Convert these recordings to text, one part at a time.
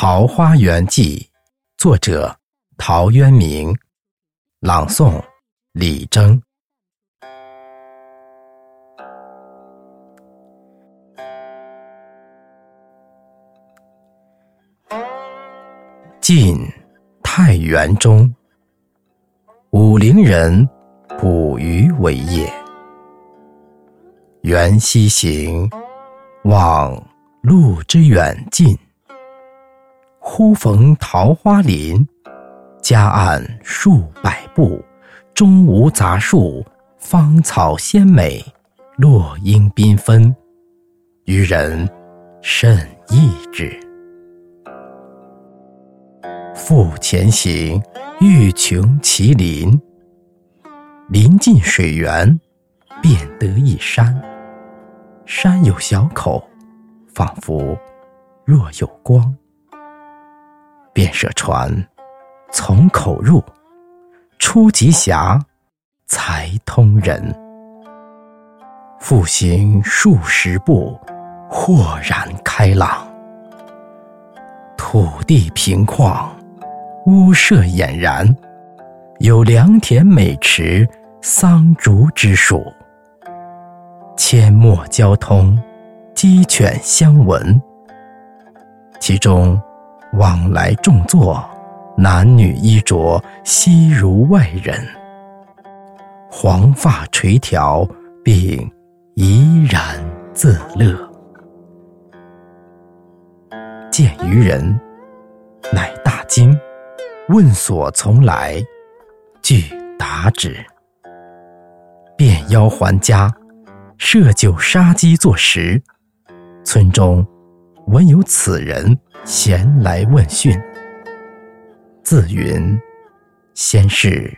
桃花源记》，作者陶渊明，朗诵李征。晋太原中，武陵人捕鱼为业。缘溪行，望路之远近。忽逢桃花林，夹岸数百步，中无杂树，芳草鲜美，落英缤纷，渔人甚异之。复前行，欲穷其林。临近水源，便得一山。山有小口，仿佛若有光。便设船，从口入，出极狭，才通人。复行数十步，豁然开朗。土地平旷。屋舍俨然，有良田美池，桑竹之属。阡陌交通，鸡犬相闻。其中往来种作，男女衣着，悉如外人。黄发垂髫，并怡然自乐。见渔人，乃大惊。问所从来，具答之。便邀还家，设酒杀鸡作食。村中闻有此人，闲来问讯。自云：先是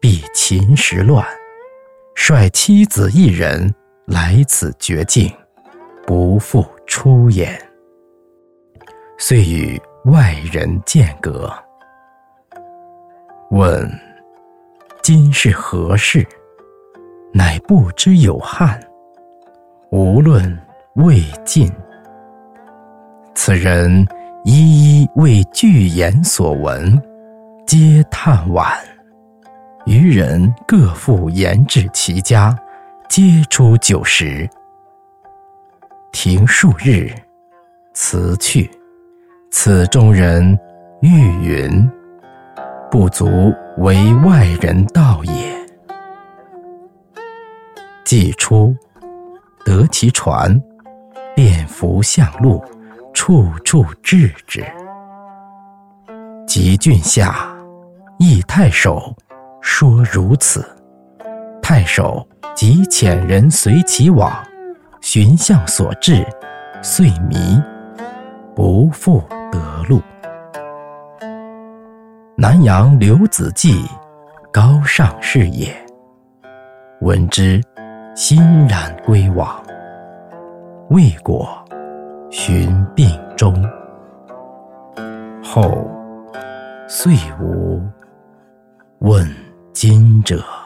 避秦时乱，率妻子一人来此绝境，不复出也。遂与外人间隔。问：今是何事？乃不知有汉。无论魏晋，此人一一为具言所闻，皆叹惋。余人各复言至其家，皆出酒食。停数日，辞去。此中人欲云。不足为外人道也。既出，得其船，便扶向路，处处志之。及郡下，诣太守，说如此。太守即遣人随其往，寻向所至，遂迷，不复得路。南阳刘子骥，高尚士也。闻之，欣然归往。未果，寻病终后遂无问津者。